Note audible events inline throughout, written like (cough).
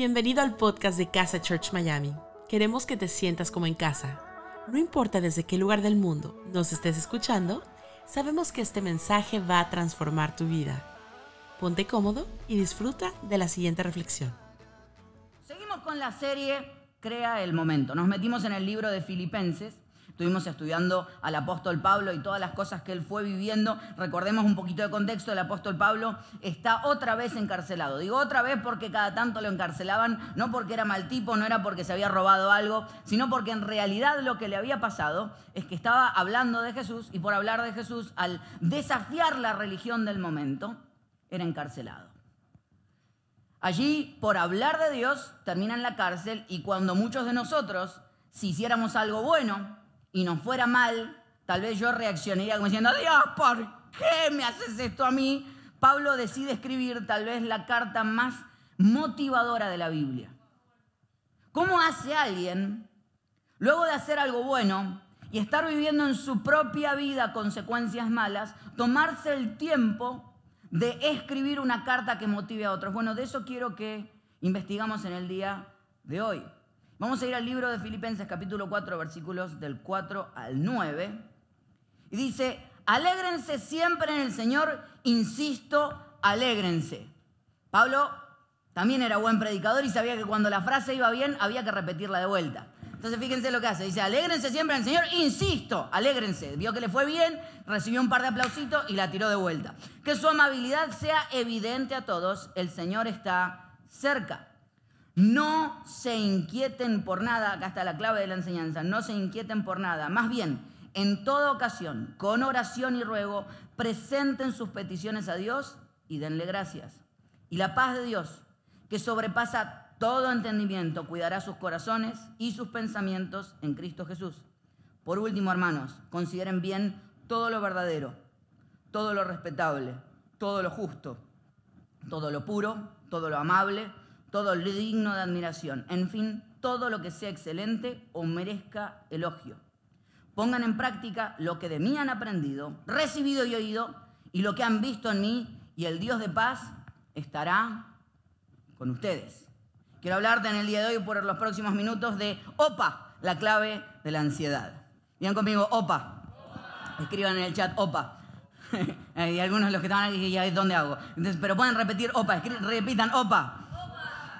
Bienvenido al podcast de Casa Church Miami. Queremos que te sientas como en casa. No importa desde qué lugar del mundo nos estés escuchando, sabemos que este mensaje va a transformar tu vida. Ponte cómodo y disfruta de la siguiente reflexión. Seguimos con la serie Crea el Momento. Nos metimos en el libro de Filipenses Estuvimos estudiando al apóstol Pablo y todas las cosas que él fue viviendo. Recordemos un poquito de contexto, el apóstol Pablo está otra vez encarcelado. Digo otra vez porque cada tanto lo encarcelaban, no porque era mal tipo, no era porque se había robado algo, sino porque en realidad lo que le había pasado es que estaba hablando de Jesús y por hablar de Jesús, al desafiar la religión del momento, era encarcelado. Allí, por hablar de Dios, termina en la cárcel y cuando muchos de nosotros, si hiciéramos algo bueno, y nos fuera mal, tal vez yo reaccionaría como diciendo, Dios, ¿por qué me haces esto a mí? Pablo decide escribir tal vez la carta más motivadora de la Biblia. ¿Cómo hace alguien, luego de hacer algo bueno y estar viviendo en su propia vida consecuencias malas, tomarse el tiempo de escribir una carta que motive a otros? Bueno, de eso quiero que investigamos en el día de hoy. Vamos a ir al libro de Filipenses capítulo 4, versículos del 4 al 9. Y dice, alégrense siempre en el Señor, insisto, alégrense. Pablo también era buen predicador y sabía que cuando la frase iba bien había que repetirla de vuelta. Entonces fíjense lo que hace. Dice, alégrense siempre en el Señor, insisto, alégrense. Vio que le fue bien, recibió un par de aplausitos y la tiró de vuelta. Que su amabilidad sea evidente a todos, el Señor está cerca. No se inquieten por nada, acá está la clave de la enseñanza, no se inquieten por nada. Más bien, en toda ocasión, con oración y ruego, presenten sus peticiones a Dios y denle gracias. Y la paz de Dios, que sobrepasa todo entendimiento, cuidará sus corazones y sus pensamientos en Cristo Jesús. Por último, hermanos, consideren bien todo lo verdadero, todo lo respetable, todo lo justo, todo lo puro, todo lo amable todo lo digno de admiración, en fin, todo lo que sea excelente o merezca elogio. Pongan en práctica lo que de mí han aprendido, recibido y oído, y lo que han visto en mí, y el Dios de paz estará con ustedes. Quiero hablarte en el día de hoy por los próximos minutos de OPA, la clave de la ansiedad. Digan conmigo, OPA. Escriban en el chat OPA. (laughs) Hay algunos de los que estaban aquí dónde hago. pero pueden repetir OPA, repitan OPA.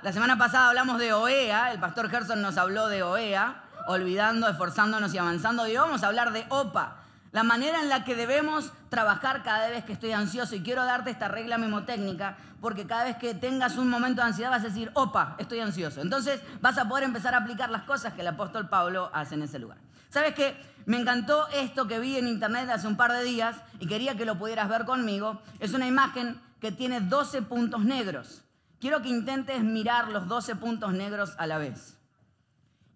La semana pasada hablamos de OEA, el pastor Gerson nos habló de OEA, olvidando, esforzándonos y avanzando. Y vamos a hablar de OPA, la manera en la que debemos trabajar cada vez que estoy ansioso. Y quiero darte esta regla memotécnica, porque cada vez que tengas un momento de ansiedad vas a decir, OPA, estoy ansioso. Entonces vas a poder empezar a aplicar las cosas que el apóstol Pablo hace en ese lugar. ¿Sabes qué? Me encantó esto que vi en internet hace un par de días y quería que lo pudieras ver conmigo. Es una imagen que tiene 12 puntos negros quiero que intentes mirar los 12 puntos negros a la vez.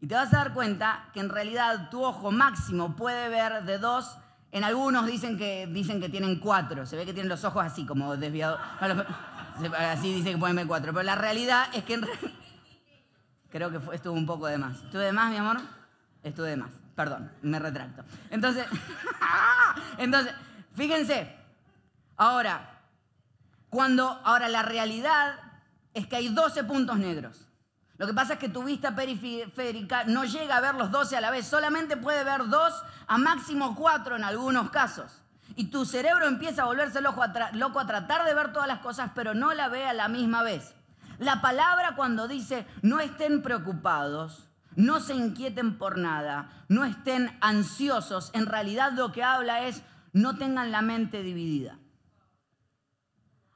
Y te vas a dar cuenta que en realidad tu ojo máximo puede ver de dos. En algunos dicen que, dicen que tienen cuatro. Se ve que tienen los ojos así, como desviados. Así dicen que pueden ver cuatro. Pero la realidad es que en Creo que estuvo un poco de más. ¿Estuve de más, mi amor? Estuve de más. Perdón, me retracto. Entonces, (laughs) entonces, fíjense. Ahora, cuando, ahora la realidad es que hay 12 puntos negros. Lo que pasa es que tu vista periférica no llega a ver los 12 a la vez, solamente puede ver dos a máximo cuatro en algunos casos. Y tu cerebro empieza a volverse loco a, tratar de ver todas las cosas, pero no la ve a la misma vez. La palabra cuando dice no estén preocupados, no se inquieten por nada, no estén ansiosos, en realidad lo que habla es no tengan la mente dividida.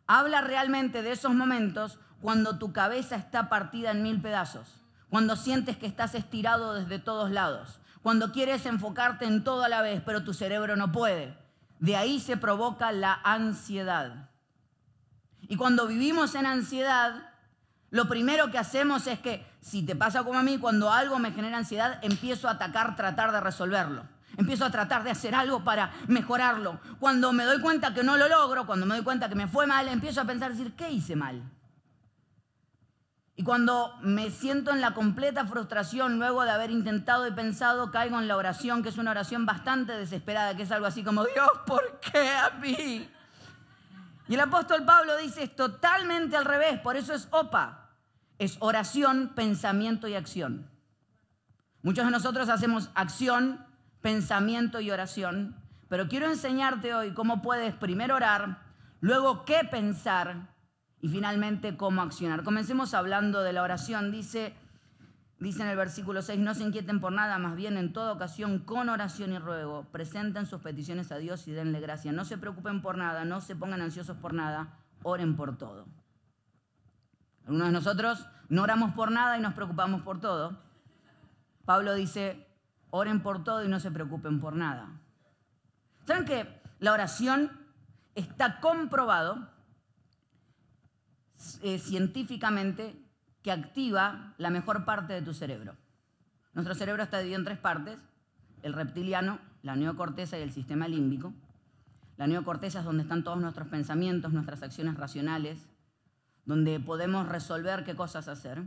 Habla realmente de esos momentos cuando tu cabeza está partida en mil pedazos, cuando sientes que estás estirado desde todos lados, cuando quieres enfocarte en todo a la vez, pero tu cerebro no puede. De ahí se provoca la ansiedad. Y cuando vivimos en ansiedad, lo primero que hacemos es que, si te pasa como a mí, cuando algo me genera ansiedad, empiezo a atacar, tratar de resolverlo. Empiezo a tratar de hacer algo para mejorarlo. Cuando me doy cuenta que no lo logro, cuando me doy cuenta que me fue mal, empiezo a pensar, decir, ¿qué hice mal? Y cuando me siento en la completa frustración luego de haber intentado y pensado, caigo en la oración, que es una oración bastante desesperada, que es algo así como, Dios, ¿por qué a mí? Y el apóstol Pablo dice, es totalmente al revés, por eso es opa. es oración, pensamiento y acción. Muchos de nosotros hacemos acción, pensamiento y oración, pero quiero enseñarte hoy cómo puedes primero orar, luego qué pensar y finalmente cómo accionar. Comencemos hablando de la oración. Dice, dice en el versículo 6, no se inquieten por nada, más bien en toda ocasión con oración y ruego, presenten sus peticiones a Dios y denle gracia. No se preocupen por nada, no se pongan ansiosos por nada, oren por todo. Algunos de nosotros no oramos por nada y nos preocupamos por todo. Pablo dice, oren por todo y no se preocupen por nada. ¿Saben que la oración está comprobado eh, científicamente que activa la mejor parte de tu cerebro? Nuestro cerebro está dividido en tres partes, el reptiliano, la neocorteza y el sistema límbico. La neocorteza es donde están todos nuestros pensamientos, nuestras acciones racionales, donde podemos resolver qué cosas hacer.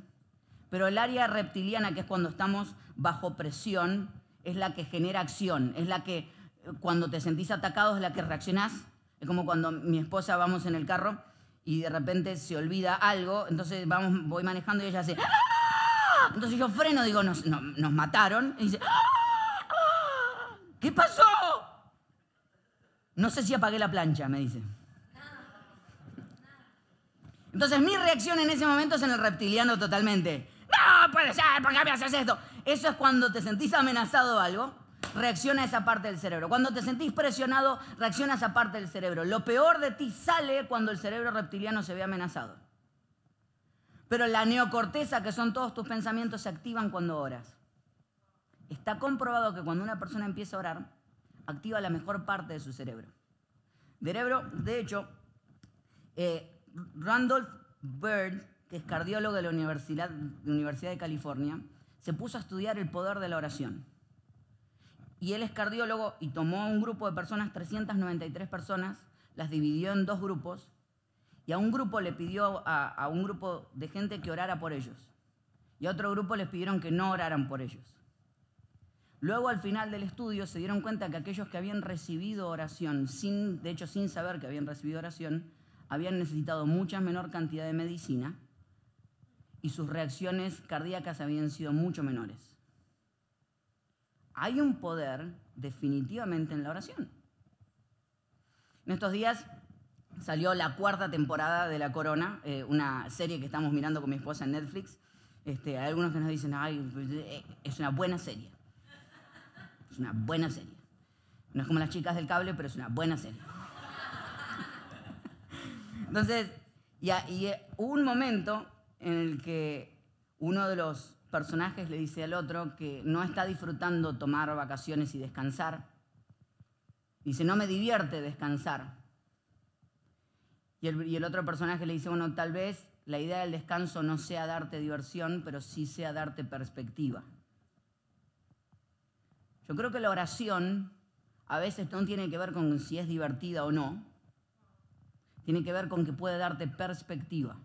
Pero el área reptiliana, que es cuando estamos bajo presión, es la que genera acción, es la que cuando te sentís atacado es la que reaccionás. Es como cuando mi esposa vamos en el carro y de repente se olvida algo, entonces vamos, voy manejando y ella hace... ¡Ah! Entonces yo freno, digo, nos, nos mataron. Y dice, ¡Ah! ¿qué pasó? No sé si apagué la plancha, me dice. Entonces mi reacción en ese momento es en el reptiliano totalmente. No puede ser, ¿por qué me haces esto? Eso es cuando te sentís amenazado o algo, reacciona esa parte del cerebro. Cuando te sentís presionado, reacciona esa parte del cerebro. Lo peor de ti sale cuando el cerebro reptiliano se ve amenazado. Pero la neocorteza, que son todos tus pensamientos, se activan cuando oras. Está comprobado que cuando una persona empieza a orar, activa la mejor parte de su cerebro. De hecho, eh, Randolph Bird, que es cardiólogo de la Universidad de California, se puso a estudiar el poder de la oración. Y él es cardiólogo y tomó un grupo de personas, 393 personas, las dividió en dos grupos y a un grupo le pidió a, a, un grupo de gente que orara por ellos y a otro grupo les pidieron que no oraran por ellos. Luego al final del estudio se dieron cuenta que aquellos que habían recibido oración, sin, de hecho sin saber que habían recibido oración, habían necesitado mucha menor cantidad de medicina y sus reacciones cardíacas habían sido mucho menores. Hay un poder definitivamente en la oración. En estos días salió la cuarta temporada de La Corona, eh, una serie que estamos mirando con mi esposa en Netflix. Este, hay algunos que nos dicen, ay, pues, eh, es una buena serie. Es una buena serie. No es como las chicas del cable, pero es una buena serie. Entonces, y, hubo un momento en el que uno de los personajes le dice al otro que no está disfrutando tomar vacaciones y descansar. Dice, no me divierte descansar. Y el, y el, otro personaje le dice, bueno, tal vez la idea del descanso no sea darte diversión, pero sí sea darte perspectiva. Yo creo que la oración a veces no tiene que ver con si es divertida o no, tiene que ver con que puede darte perspectiva.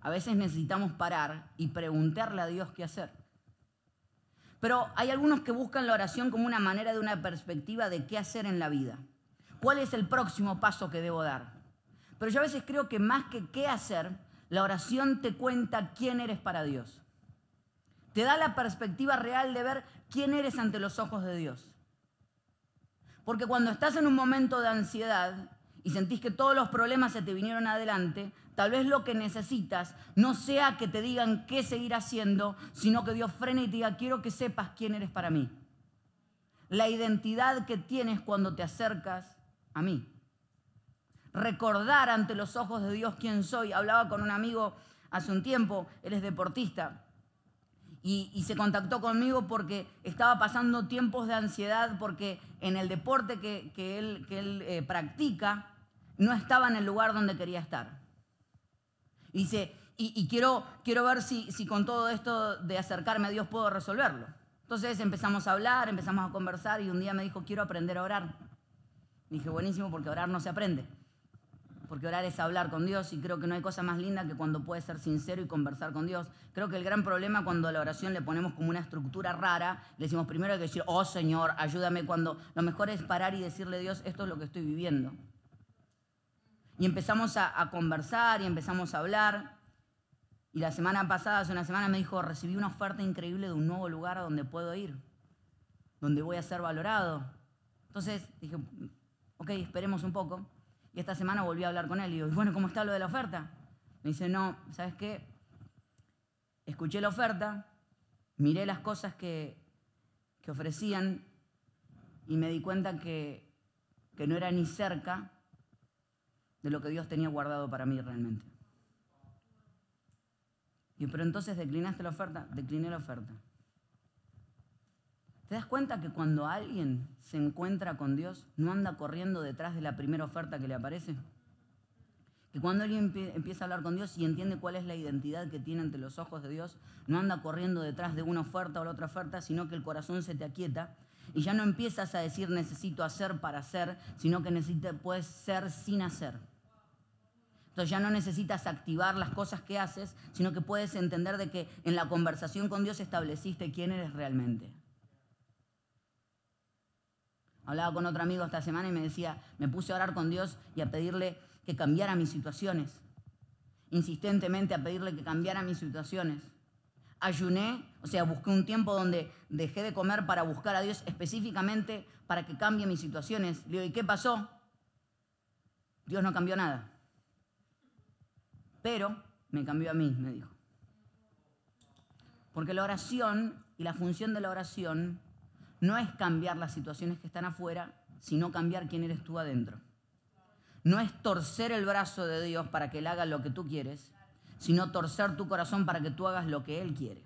A veces necesitamos parar y preguntarle a Dios qué hacer. Pero hay algunos que buscan la oración como una manera de una perspectiva de qué hacer en la vida. ¿Cuál es el próximo paso que debo dar? Pero yo a veces creo que más que qué hacer, la oración te cuenta quién eres para Dios. Te da la perspectiva real de ver quién eres ante los ojos de Dios. Porque cuando estás en un momento de ansiedad, y sentís que todos los problemas se te vinieron adelante, tal vez lo que necesitas no sea que te digan qué seguir haciendo, sino que Dios frene y te diga, quiero que sepas quién eres para mí. La identidad que tienes cuando te acercas a mí. Recordar ante los ojos de Dios quién soy. Hablaba con un amigo hace un tiempo, él es deportista, y, se contactó conmigo porque estaba pasando tiempos de ansiedad porque en el deporte que, que él eh, practica no estaba en el lugar donde quería estar. Y dice, y, quiero, quiero ver si, si con todo esto de acercarme a Dios puedo resolverlo. Entonces empezamos a hablar, empezamos a conversar y un día me dijo, quiero aprender a orar. Y dije, buenísimo, porque orar no se aprende porque orar es hablar con Dios y creo que no hay cosa más linda que cuando puedes ser sincero y conversar con Dios. Creo que el gran problema cuando a la oración le ponemos como una estructura rara, le decimos primero hay que decir, oh Señor, ayúdame, cuando lo mejor es parar y decirle a Dios, esto es lo que estoy viviendo. Y empezamos a, conversar y empezamos a hablar. Y la semana pasada, hace una semana, me dijo, recibí una oferta increíble de un nuevo lugar a donde puedo ir, donde voy a ser valorado. Entonces dije, ok, esperemos un poco. Y esta semana volví a hablar con él y digo, bueno, ¿cómo está lo de la oferta? Me dice, no, ¿sabes qué? Escuché la oferta, miré las cosas que, que ofrecían y me di cuenta que, que no era ni cerca de lo que Dios tenía guardado para mí realmente. Y pero entonces declinaste la oferta, decliné la oferta. ¿Te das cuenta que cuando alguien se encuentra con Dios, no anda corriendo detrás de la primera oferta que le aparece? Que cuando alguien empieza a hablar con Dios y entiende cuál es la identidad que tiene ante los ojos de Dios, no anda corriendo detrás de una oferta o la otra oferta, sino que el corazón se te aquieta y ya no empiezas a decir necesito hacer para hacer, sino que necesita, puedes ser sin hacer. Entonces ya no necesitas activar las cosas que haces, sino que puedes entender de que en la conversación con Dios estableciste quién eres realmente. Hablaba con otro amigo esta semana y me decía, me puse a orar con Dios y a pedirle que cambiara mis situaciones. Insistentemente a pedirle que cambiara mis situaciones. Ayuné, o sea, busqué un tiempo donde dejé de comer para buscar a Dios específicamente para que cambie mis situaciones. Le digo, ¿y qué pasó? Dios no cambió nada. Pero me cambió a mí, me dijo. Porque la oración y la función de la oración no es cambiar las situaciones que están afuera, sino cambiar quién eres tú adentro. No es torcer el brazo de Dios para que Él haga lo que tú quieres, sino torcer tu corazón para que tú hagas lo que Él quiere.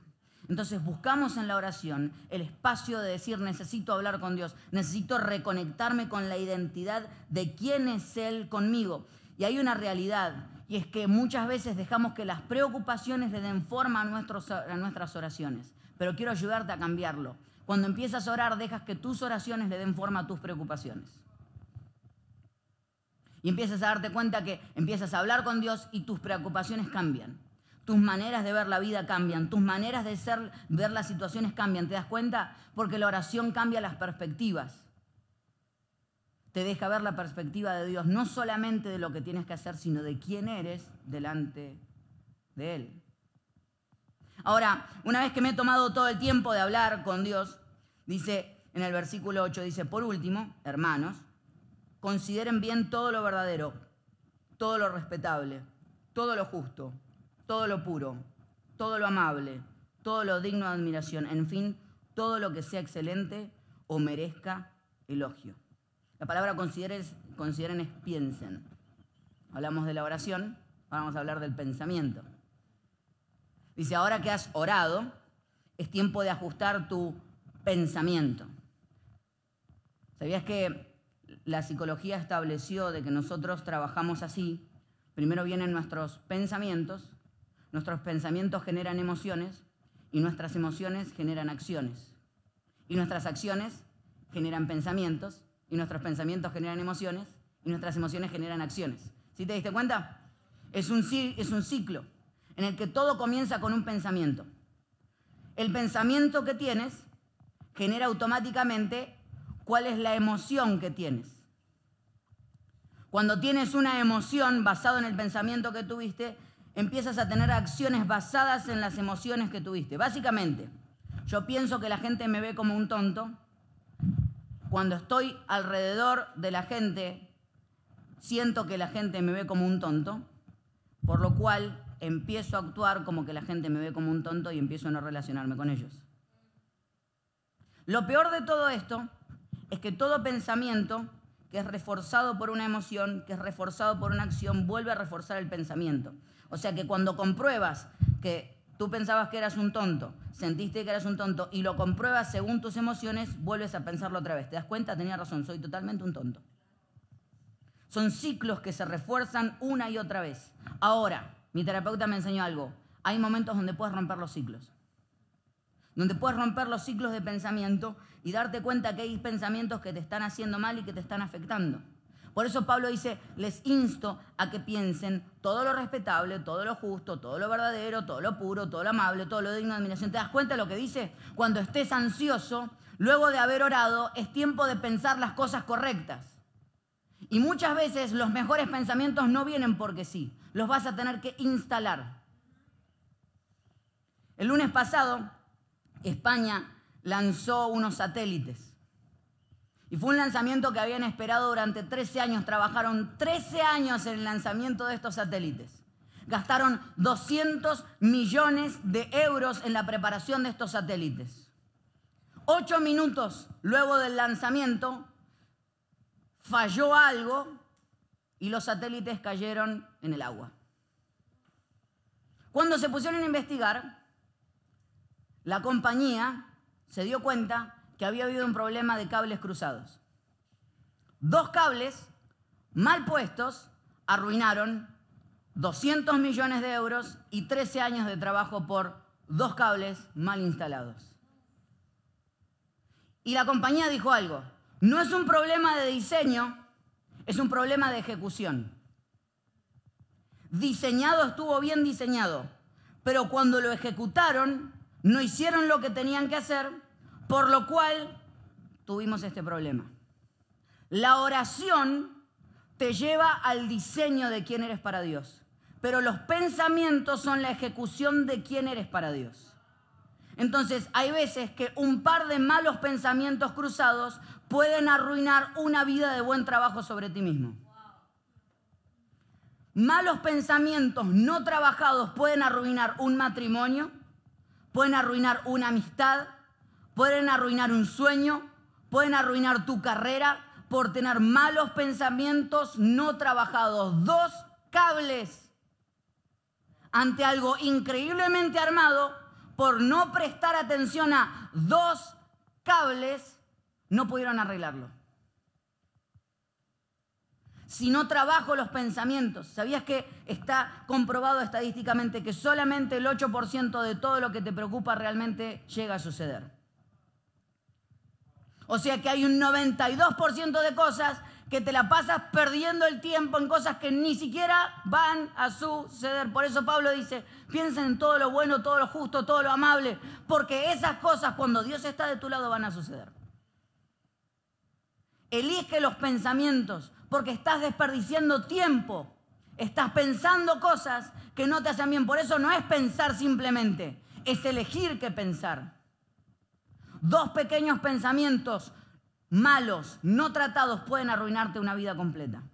Entonces buscamos en la oración el espacio de decir necesito hablar con Dios, necesito reconectarme con la identidad de quién es Él conmigo. Y hay una realidad y es que muchas veces dejamos que las preocupaciones le den forma a, nuestras oraciones. Pero quiero ayudarte a cambiarlo. Cuando empiezas a orar, dejas que tus oraciones le den forma a tus preocupaciones. Y empiezas a darte cuenta que empiezas a hablar con Dios y tus preocupaciones cambian. Tus maneras de ver la vida cambian, tus maneras de ser, ver las situaciones cambian. ¿Te das cuenta? Porque la oración cambia las perspectivas te deja ver la perspectiva de Dios, no solamente de lo que tienes que hacer, sino de quién eres delante de Él. Ahora, una vez que me he tomado todo el tiempo de hablar con Dios, dice en el versículo 8, dice, por último, hermanos, consideren bien todo lo verdadero, todo lo respetable, todo lo justo, todo lo puro, todo lo amable, todo lo digno de admiración, en fin, todo lo que sea excelente o merezca elogio. La palabra consideren, consideren es piensen. Hablamos de la oración, ahora vamos a hablar del pensamiento. Dice, ahora que has orado, es tiempo de ajustar tu pensamiento. ¿Sabías que la psicología estableció de que nosotros trabajamos así? Primero vienen nuestros pensamientos, nuestros pensamientos generan emociones y nuestras emociones generan acciones. Y nuestras acciones generan pensamientos y nuestros pensamientos generan emociones y nuestras emociones generan acciones. ¿Sí te diste cuenta? Es un, es un ciclo en el que todo comienza con un pensamiento. El pensamiento que tienes genera automáticamente cuál es la emoción que tienes. Cuando tienes una emoción basada en el pensamiento que tuviste, empiezas a tener acciones basadas en las emociones que tuviste. Básicamente, yo pienso que la gente me ve como un tonto, cuando estoy alrededor de la gente, siento que la gente me ve como un tonto, por lo cual empiezo a actuar como que la gente me ve como un tonto y empiezo a no relacionarme con ellos. Lo peor de todo esto es que todo pensamiento que es reforzado por una emoción, que es reforzado por una acción, vuelve a reforzar el pensamiento. O sea que cuando compruebas que Tú pensabas que eras un tonto, sentiste que eras un tonto y lo compruebas según tus emociones, vuelves a pensarlo otra vez. ¿Te das cuenta? Tenía razón, soy totalmente un tonto. Son ciclos que se refuerzan una y otra vez. Ahora, mi terapeuta me enseñó algo. Hay momentos donde puedes romper los ciclos. Donde puedes romper los ciclos de pensamiento y darte cuenta que hay pensamientos que te están haciendo mal y que te están afectando. Por eso Pablo dice, les insto a que piensen todo lo respetable, todo lo justo, todo lo verdadero, todo lo puro, todo lo amable, todo lo digno de admiración. ¿Te das cuenta de lo que dice? Cuando estés ansioso, luego de haber orado, es tiempo de pensar las cosas correctas. Y muchas veces los mejores pensamientos no vienen porque sí, los vas a tener que instalar. El lunes pasado, España lanzó unos satélites. Y fue un lanzamiento que habían esperado durante 13 años. Trabajaron 13 años en el lanzamiento de estos satélites. Gastaron 200 millones de euros en la preparación de estos satélites. Ocho minutos luego del lanzamiento, falló algo y los satélites cayeron en el agua. Cuando se pusieron a investigar, la compañía se dio cuenta que había habido un problema de cables cruzados. Dos cables mal puestos arruinaron 200 millones de euros y 13 años de trabajo por dos cables mal instalados. Y la compañía dijo algo, no es un problema de diseño, es un problema de ejecución. Diseñado estuvo bien diseñado, pero cuando lo ejecutaron no hicieron lo que tenían que hacer, por lo cual tuvimos este problema. La oración te lleva al diseño de quién eres para Dios pero los pensamientos son la ejecución de quién eres para Dios. Entonces, hay veces que un par de malos pensamientos cruzados pueden arruinar una vida de buen trabajo sobre ti mismo. Malos pensamientos no trabajados pueden arruinar un matrimonio, pueden arruinar una amistad, pueden arruinar un sueño, pueden arruinar tu carrera por tener malos pensamientos no trabajados. Dos cables ante algo increíblemente armado, por no prestar atención a dos cables, no pudieron arreglarlo. Si no trabajo los pensamientos, ¿sabías que está comprobado estadísticamente que solamente el 8% de todo lo que te preocupa realmente llega a suceder? O sea que hay un 92% de cosas que te la pasas perdiendo el tiempo en cosas que ni siquiera van a suceder. Por eso Pablo dice, piensen en todo lo bueno, todo lo justo, todo lo amable, porque esas cosas cuando Dios está de tu lado van a suceder. Elige los pensamientos, porque estás desperdiciando tiempo. Estás pensando cosas que no te hacen bien. Por eso no es pensar simplemente, es elegir qué pensar. Dos pequeños pensamientos malos, no tratados, pueden arruinarte una vida completa.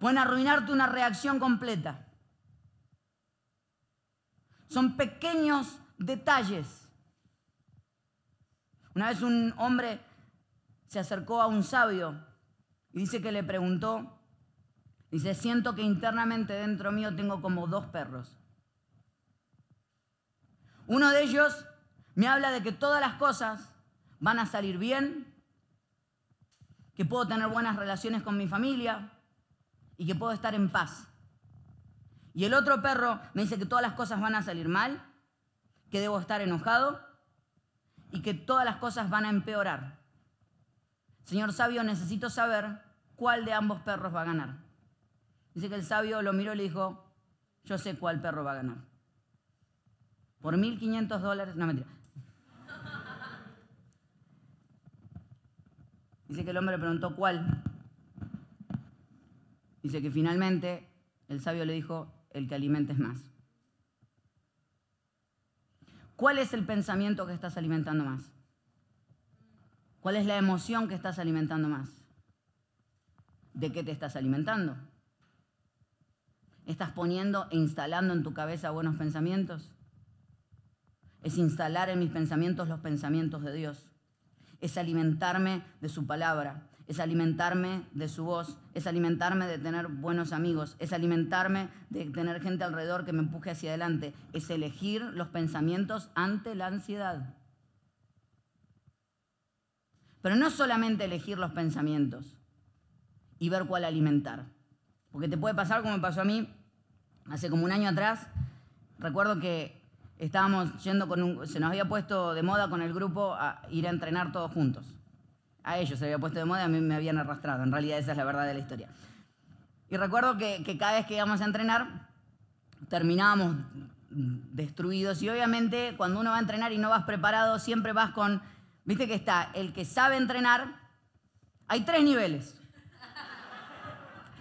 Pueden arruinarte una reacción completa. Son pequeños detalles. Una vez un hombre se acercó a un sabio y dice que le preguntó, dice, siento que internamente dentro mío tengo como dos perros. Uno de ellos me habla de que todas las cosas van a salir bien, que puedo tener buenas relaciones con mi familia y que puedo estar en paz. Y el otro perro me dice que todas las cosas van a salir mal, que debo estar enojado y que todas las cosas van a empeorar. Señor sabio, necesito saber cuál de ambos perros va a ganar. Dice que el sabio lo miró y le dijo, yo sé cuál perro va a ganar. Por 1.500 dólares, no mentira, Dice que el hombre preguntó cuál. Dice que finalmente el sabio le dijo, el que alimentes más. ¿Cuál es el pensamiento que estás alimentando más? ¿Cuál es la emoción que estás alimentando más? ¿De qué te estás alimentando? ¿Estás poniendo e instalando en tu cabeza buenos pensamientos? Es instalar en mis pensamientos los pensamientos de Dios es alimentarme de su palabra, es alimentarme de su voz, es alimentarme de tener buenos amigos, es alimentarme de tener gente alrededor que me empuje hacia adelante, es elegir los pensamientos ante la ansiedad. Pero no solamente elegir los pensamientos y ver cuál alimentar, porque te puede pasar como me pasó a mí hace como un año atrás, recuerdo que estábamos yendo con un, se nos había puesto de moda con el grupo a ir a entrenar todos juntos. A ellos se había puesto de moda y a mí me habían arrastrado. En realidad esa es la verdad de la historia. Y recuerdo que, que cada vez que íbamos a entrenar, terminábamos destruidos. Y obviamente cuando uno va a entrenar y no vas preparado, siempre vas con, viste que está el que sabe entrenar. Hay tres niveles.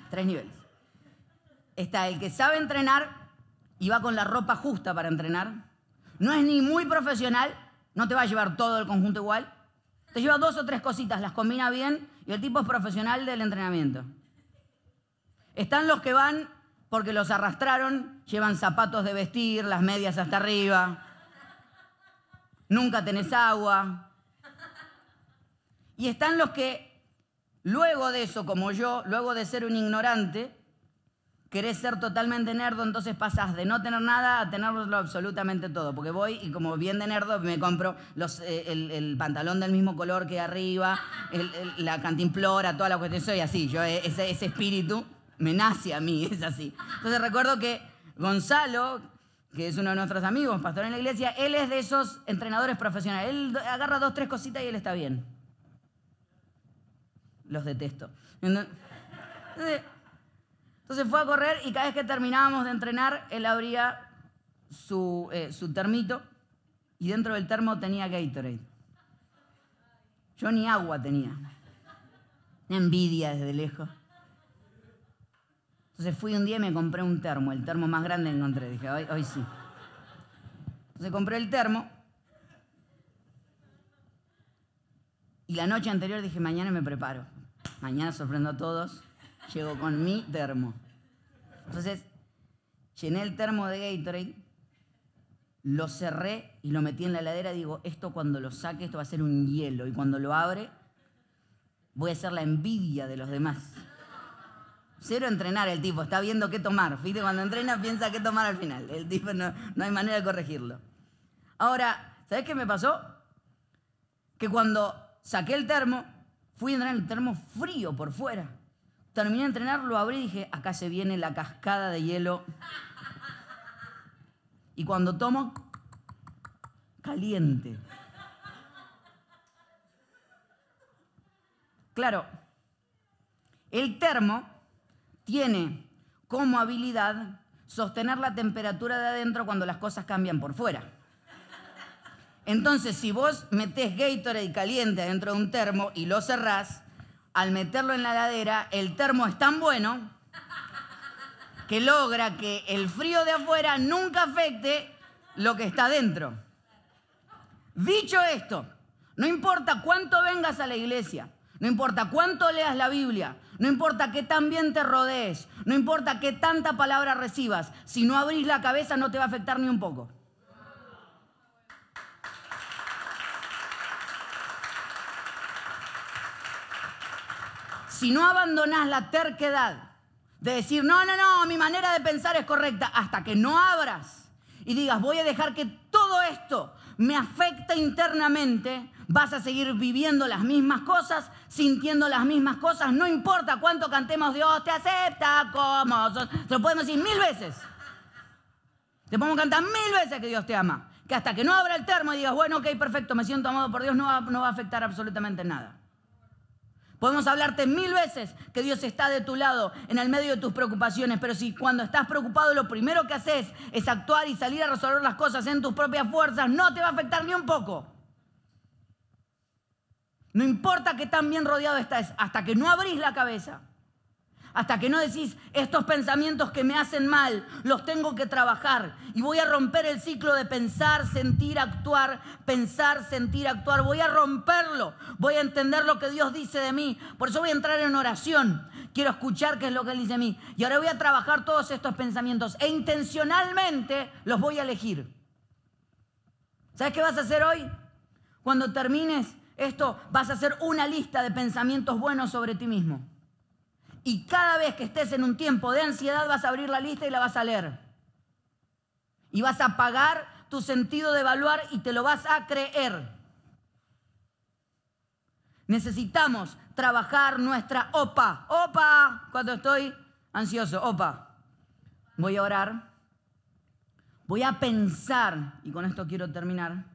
Tres niveles. Está el que sabe entrenar, y va con la ropa justa para entrenar. No es ni muy profesional, no te va a llevar todo el conjunto igual. Te lleva dos o tres cositas, las combina bien y el tipo es profesional del entrenamiento. Están los que van porque los arrastraron, llevan zapatos de vestir, las medias hasta arriba, nunca tenés agua. Y están los que, luego de eso, como yo, luego de ser un ignorante, querés ser totalmente nerdo, entonces pasás de no tener nada a tenerlo absolutamente todo. Porque voy y como bien de nerdo me compro eh, el, pantalón del mismo color que arriba, la cantimplora, toda la cuestión. Soy así, yo eh, ese, ese espíritu me nace a mí, (laughs) es así. Entonces recuerdo que Gonzalo, que es uno de nuestros amigos, pastor en la iglesia, él es de esos entrenadores profesionales. Él agarra dos, tres cositas y él está bien. Los detesto. Entonces, fue a correr y cada vez que terminábamos de entrenar, él abría su, eh, su termito y dentro del termo tenía Gatorade. Yo ni agua tenía. Envidia desde lejos. Entonces fui un día y me compré un termo, el termo más grande que encontré. Dije, hoy, hoy sí. Entonces compré el termo. Y la noche anterior dije, mañana me preparo. Mañana sorprendo a todos. Llego con mi termo. Entonces, llené el termo de Gatorade, lo cerré y lo metí en la heladera. Digo, esto cuando lo saque, esto va a ser un hielo. Y cuando lo abre, voy a ser la envidia de los demás. Cero entrenar el tipo, está viendo qué tomar. Fíjate, cuando entrena piensa qué tomar al final. El tipo no, no hay manera de corregirlo. Ahora, ¿sabes qué me pasó? Que cuando saqué el termo, fui a entrenar el termo frío por fuera. Terminé de entrenar, lo abrí y dije, acá se viene la cascada de hielo. Y cuando tomo, caliente. Claro, el termo tiene como habilidad sostener la temperatura de adentro cuando las cosas cambian por fuera. Entonces, si vos metés Gatorade caliente dentro de un termo y lo cerrás, al meterlo en la heladera, el termo es tan bueno que logra que el frío de afuera nunca afecte lo que está dentro. Dicho esto, no importa cuánto vengas a la iglesia, no importa cuánto leas la Biblia, no importa qué tan bien te rodees, no importa qué tanta palabra recibas, si no abrís la cabeza no te va a afectar ni un poco. Si no abandonás la terquedad de decir, no, no, no, mi manera de pensar es correcta, hasta que no abras y digas, voy a dejar que todo esto me afecta internamente, vas a seguir viviendo las mismas cosas, sintiendo las mismas cosas, no importa cuánto cantemos Dios te acepta como sos. Te lo podemos decir mil veces. Te podemos cantar mil veces que Dios te ama. Que hasta que no abra el termo y digas, bueno, ok, perfecto, me siento amado por Dios, no va, no va a afectar absolutamente nada. Podemos hablarte mil veces que Dios está de tu lado en el medio de tus preocupaciones, pero si cuando estás preocupado lo primero que haces es actuar y salir a resolver las cosas en tus propias fuerzas, no te va a afectar ni un poco. No importa que tan bien rodeado estés, hasta que no abrís la cabeza hasta que no decís, estos pensamientos que me hacen mal, los tengo que trabajar. Y voy a romper el ciclo de pensar, sentir, actuar, pensar, sentir, actuar. Voy a romperlo. Voy a entender lo que Dios dice de mí. Por eso voy a entrar en oración. Quiero escuchar qué es lo que Él dice de mí. Y ahora voy a trabajar todos estos pensamientos. E intencionalmente los voy a elegir. ¿Sabes qué vas a hacer hoy? Cuando termines esto, vas a hacer una lista de pensamientos buenos sobre ti mismo. Y cada vez que estés en un tiempo de ansiedad vas a abrir la lista y la vas a leer. Y vas a pagar tu sentido de evaluar y te lo vas a creer. Necesitamos trabajar nuestra OPA. OPA, cuando estoy ansioso, OPA. Voy a orar. Voy a pensar, y con esto quiero terminar.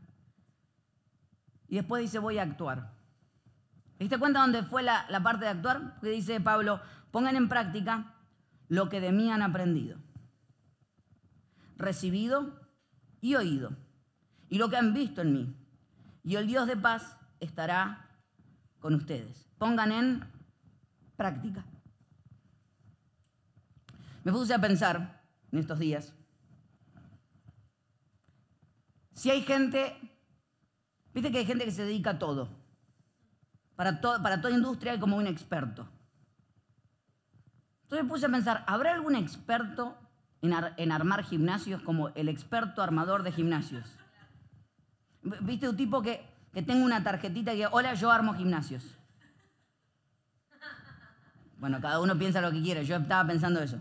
Y después dice, voy a actuar. ¿Te diste cuenta dónde fue la, la parte de actuar? Que dice Pablo, pongan en práctica lo que de mí han aprendido, recibido y oído, y lo que han visto en mí. Y el Dios de paz estará con ustedes. Pongan en práctica. Me puse a pensar en estos días si hay gente, viste que hay gente que se dedica a todo. Para, para toda industria hay como un experto. Entonces me puse a pensar, ¿habrá algún experto en, armar gimnasios como el experto armador de gimnasios? ¿Viste un tipo que, que tenga una tarjetita que, hola, yo armo gimnasios? Bueno, cada uno piensa lo que quiere, yo estaba pensando eso.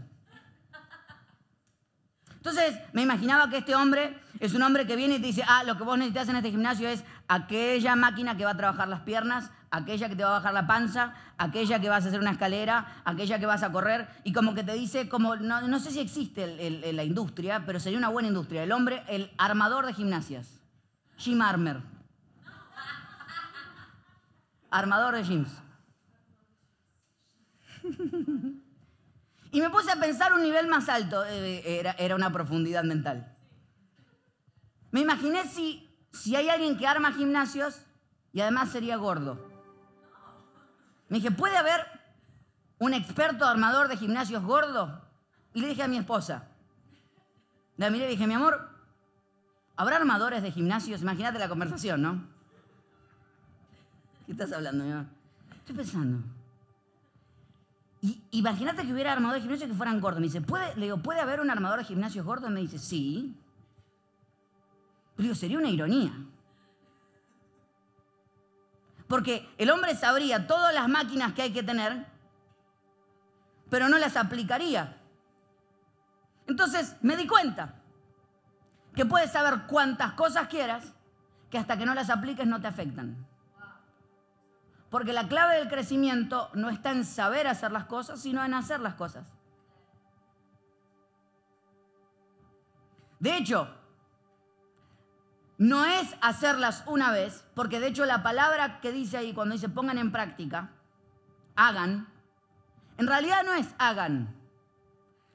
Entonces, me imaginaba que este hombre es un hombre que viene y te dice, ah, lo que vos necesitas en este gimnasio es aquella máquina que va a trabajar las piernas, aquella que te va a bajar la panza, aquella que vas a hacer una escalera, aquella que vas a correr, y como que te dice, como, no, sé si existe la industria, pero sería una buena industria, el hombre, el armador de gimnasias, Jim Armer. Armador de gyms. (laughs) Y me puse a pensar un nivel más alto, eh, era, era, una profundidad mental. Me imaginé si, si hay alguien que arma gimnasios y además sería gordo. Me dije, ¿puede haber un experto armador de gimnasios gordo? Y le dije a mi esposa, la miré y dije, mi amor, ¿habrá armadores de gimnasios? Imagínate la conversación, ¿no? ¿Qué estás hablando, mi amor? Estoy pensando. Y imagínate que hubiera armadores de gimnasio que fueran gordos. Me dice, ¿puede, le digo, ¿puede haber un armador de gimnasios gordo? Me dice, sí. Pero sería una ironía. Porque el hombre sabría todas las máquinas que hay que tener, pero no las aplicaría. Entonces me di cuenta que puedes saber cuántas cosas quieras, que hasta que no las apliques no te afectan. Porque la clave del crecimiento no está en saber hacer las cosas, sino en hacer las cosas. De hecho, no es hacerlas una vez, porque de hecho la palabra que dice ahí cuando dice pongan en práctica, hagan, en realidad no es hagan.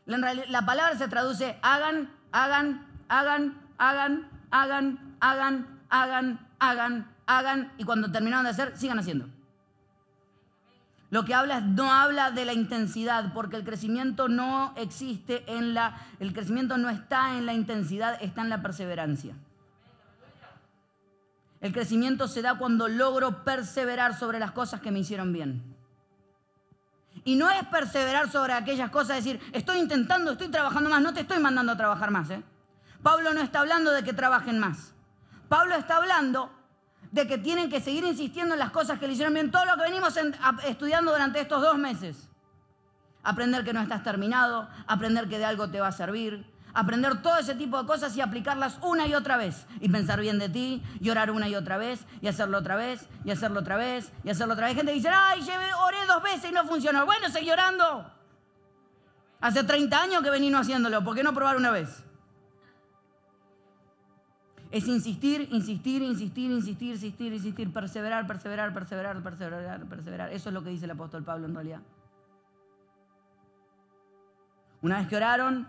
La, la palabra se traduce hagan, hagan, hagan, hagan, hagan, hagan, hagan, hagan, hagan, y cuando terminaron de hacer, sigan haciendo. Lo que habla no habla de la intensidad, porque el crecimiento no existe en la, el crecimiento no está en la intensidad, está en la perseverancia. El crecimiento se da cuando logro perseverar sobre las cosas que me hicieron bien. Y no es perseverar sobre aquellas cosas, decir, estoy intentando, estoy trabajando más, no te estoy mandando a trabajar más. ¿eh? Pablo no está hablando de que trabajen más. Pablo está hablando de que tienen que seguir insistiendo en las cosas que le hicieron bien, todo lo que venimos estudiando durante estos dos meses. Aprender que no estás terminado, aprender que de algo te va a servir, aprender todo ese tipo de cosas y aplicarlas una y otra vez. Y pensar bien de ti, y orar una y otra vez, y hacerlo otra vez, y hacerlo otra vez, y hacerlo otra vez. Gente dice, ay, llevé, oré dos veces y no funcionó. Bueno, seguí orando. Hace 30 años que venimos haciéndolo, ¿por qué no probar una vez? Es insistir, insistir, insistir, insistir, insistir, insistir, perseverar, perseverar, perseverar, perseverar, perseverar. Eso es lo que dice el apóstol Pablo en realidad. Una vez que oraron,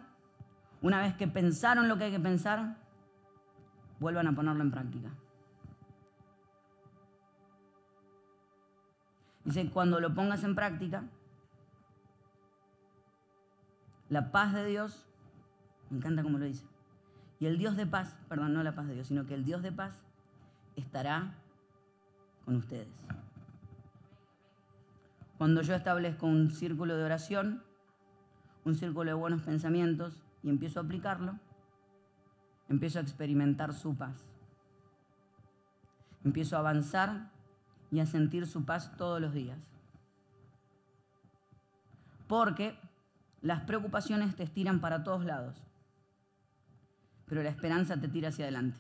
una vez que pensaron lo que hay que pensar, vuelvan a ponerlo en práctica. Dice, cuando lo pongas en práctica, la paz de Dios, me encanta cómo lo dice, y el Dios de paz, perdón, no la paz de Dios, sino que el Dios de paz estará con ustedes. Cuando yo establezco un círculo de oración, un círculo de buenos pensamientos y empiezo a aplicarlo, empiezo a experimentar su paz. Empiezo a avanzar y a sentir su paz todos los días. Porque las preocupaciones te estiran para todos lados pero la esperanza te tira hacia adelante.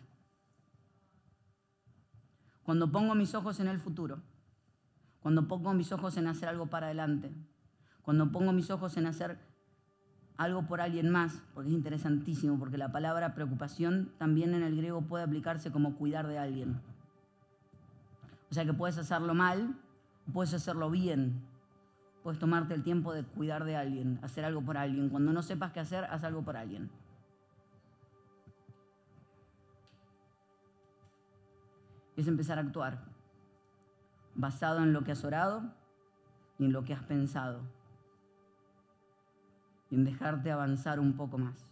Cuando pongo mis ojos en el futuro, cuando pongo mis ojos en hacer algo para adelante, cuando pongo mis ojos en hacer algo por alguien más, porque es interesantísimo, porque la palabra preocupación también en el griego puede aplicarse como cuidar de alguien. O sea que puedes hacerlo mal, puedes hacerlo bien, puedes tomarte el tiempo de cuidar de alguien, hacer algo por alguien. Cuando no sepas qué hacer, haz algo por alguien. es empezar a actuar basado en lo que has orado y en lo que has pensado. Y en dejarte avanzar un poco más.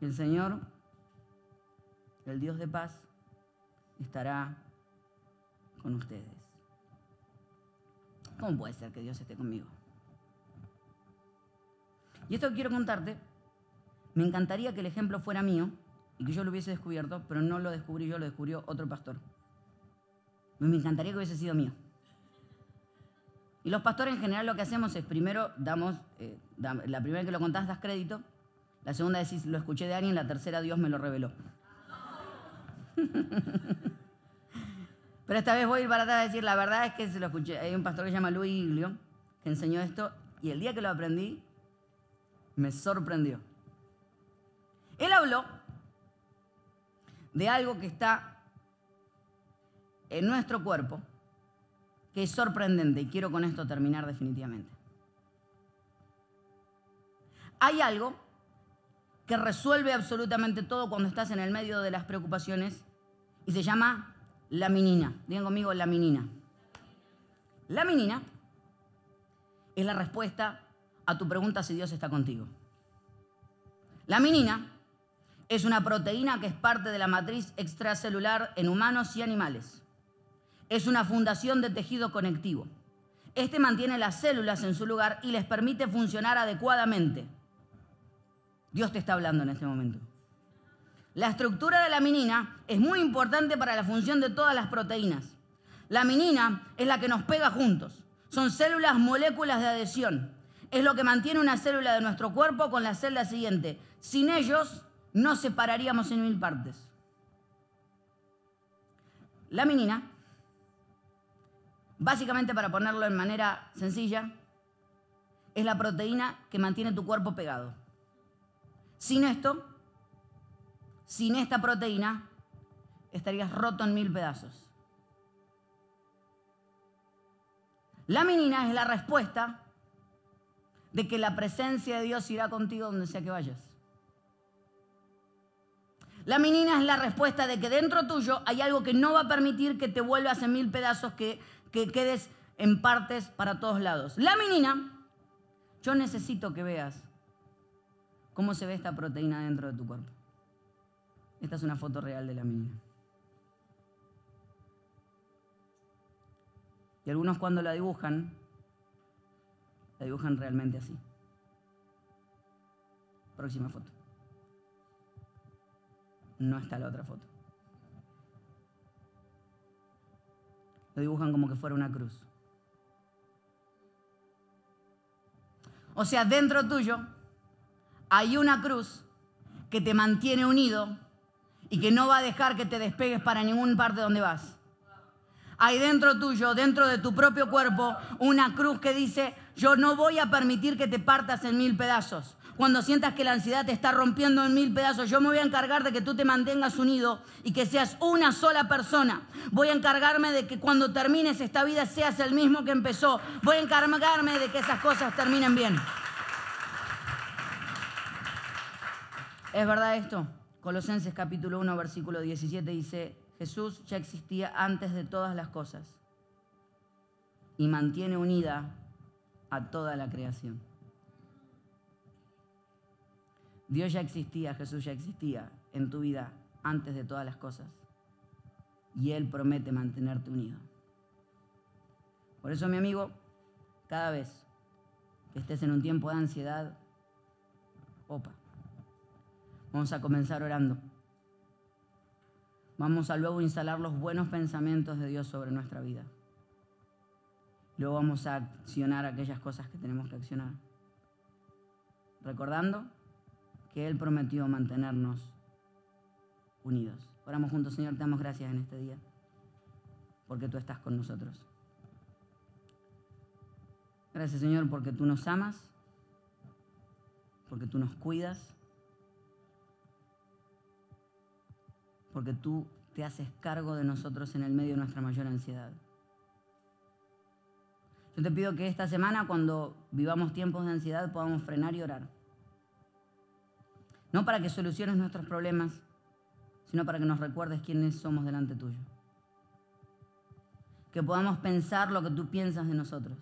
El Señor, el Dios de paz, estará con ustedes. ¿Cómo puede ser que Dios esté conmigo? Y esto que quiero contarte, me encantaría que el ejemplo fuera mío y que yo lo hubiese descubierto, pero no lo descubrí yo, lo descubrió otro pastor. Me encantaría que hubiese sido mío. Y los pastores en general lo que hacemos es primero damos, eh, la primera que lo contás das crédito, la segunda decís lo escuché de alguien, la tercera Dios me lo reveló. (laughs) Pero esta vez voy a ir para atrás a decir, la verdad es que lo escuché. Hay un pastor que se llama Luis Iglio, que enseñó esto, y el día que lo aprendí, me sorprendió. Él habló de algo que está en nuestro cuerpo, que es sorprendente, y quiero con esto terminar definitivamente. Hay algo que resuelve absolutamente todo cuando estás en el medio de las preocupaciones y se llama la minina. Digan conmigo la minina. La minina es la respuesta a tu pregunta si Dios está contigo. La minina es una proteína que es parte de la matriz extracelular en humanos y animales. Es una fundación de tejido conectivo. Este mantiene las células en su lugar y les permite funcionar adecuadamente. Dios te está hablando en este momento. La estructura de la minina es muy importante para la función de todas las proteínas. La minina es la que nos pega juntos. Son células moléculas de adhesión. Es lo que mantiene una célula de nuestro cuerpo con la celda siguiente. Sin ellos, nos separaríamos en mil partes. La minina, básicamente para ponerlo en manera sencilla, es la proteína que mantiene tu cuerpo pegado. Sin esto, sin esta proteína, estarías roto en mil pedazos. La minina es la respuesta de que la presencia de Dios irá contigo donde sea que vayas. La minina es la respuesta de que dentro tuyo hay algo que no va a permitir que te vuelvas en mil pedazos, que, que quedes en partes para todos lados. La minina, yo necesito que veas cómo se ve esta proteína dentro de tu cuerpo. Esta es una foto real de la minina. Y algunos cuando la dibujan, la dibujan realmente así. Próxima foto. No está la otra foto. Lo dibujan como que fuera una cruz. O sea, dentro tuyo hay una cruz que te mantiene unido y que no va a dejar que te despegues para ningún parte donde vas. Hay dentro tuyo, dentro de tu propio cuerpo, una cruz que dice, yo no voy a permitir que te partas en mil pedazos. Cuando sientas que la ansiedad te está rompiendo en mil pedazos, yo me voy a encargar de que tú te mantengas unido y que seas una sola persona. Voy a encargarme de que cuando termines esta vida seas el mismo que empezó. Voy a encargarme de que esas cosas terminen bien. ¿Es verdad esto? Colosenses capítulo 1, versículo 17 dice, Jesús ya existía antes de todas las cosas y mantiene unida a toda la creación. Dios ya existía, Jesús ya existía en tu vida antes de todas las cosas y Él promete mantenerte unido. Por eso, mi amigo, cada vez que estés en un tiempo de ansiedad, opa, Vamos a comenzar orando. Vamos a luego instalar los buenos pensamientos de Dios sobre nuestra vida. Luego vamos a accionar aquellas cosas que tenemos que accionar. Recordando que Él prometió mantenernos unidos. Oramos juntos, Señor, te damos gracias en este día, porque tú estás con nosotros. Gracias, Señor, porque tú nos amas, porque tú nos cuidas porque tú te haces cargo de nosotros en el medio de nuestra mayor ansiedad. Yo te pido que esta semana, cuando vivamos tiempos de ansiedad, podamos frenar y orar. No para que soluciones nuestros problemas, sino para que nos recuerdes quiénes somos delante tuyo. Que podamos pensar lo que tú piensas de nosotros.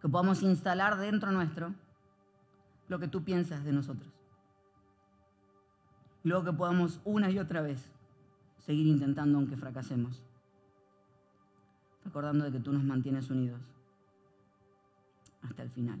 Que podamos instalar dentro nuestro lo que tú piensas de nosotros. Y luego que podamos una y otra vez seguir intentando aunque fracasemos. Recordando de que tú nos mantienes unidos hasta el final.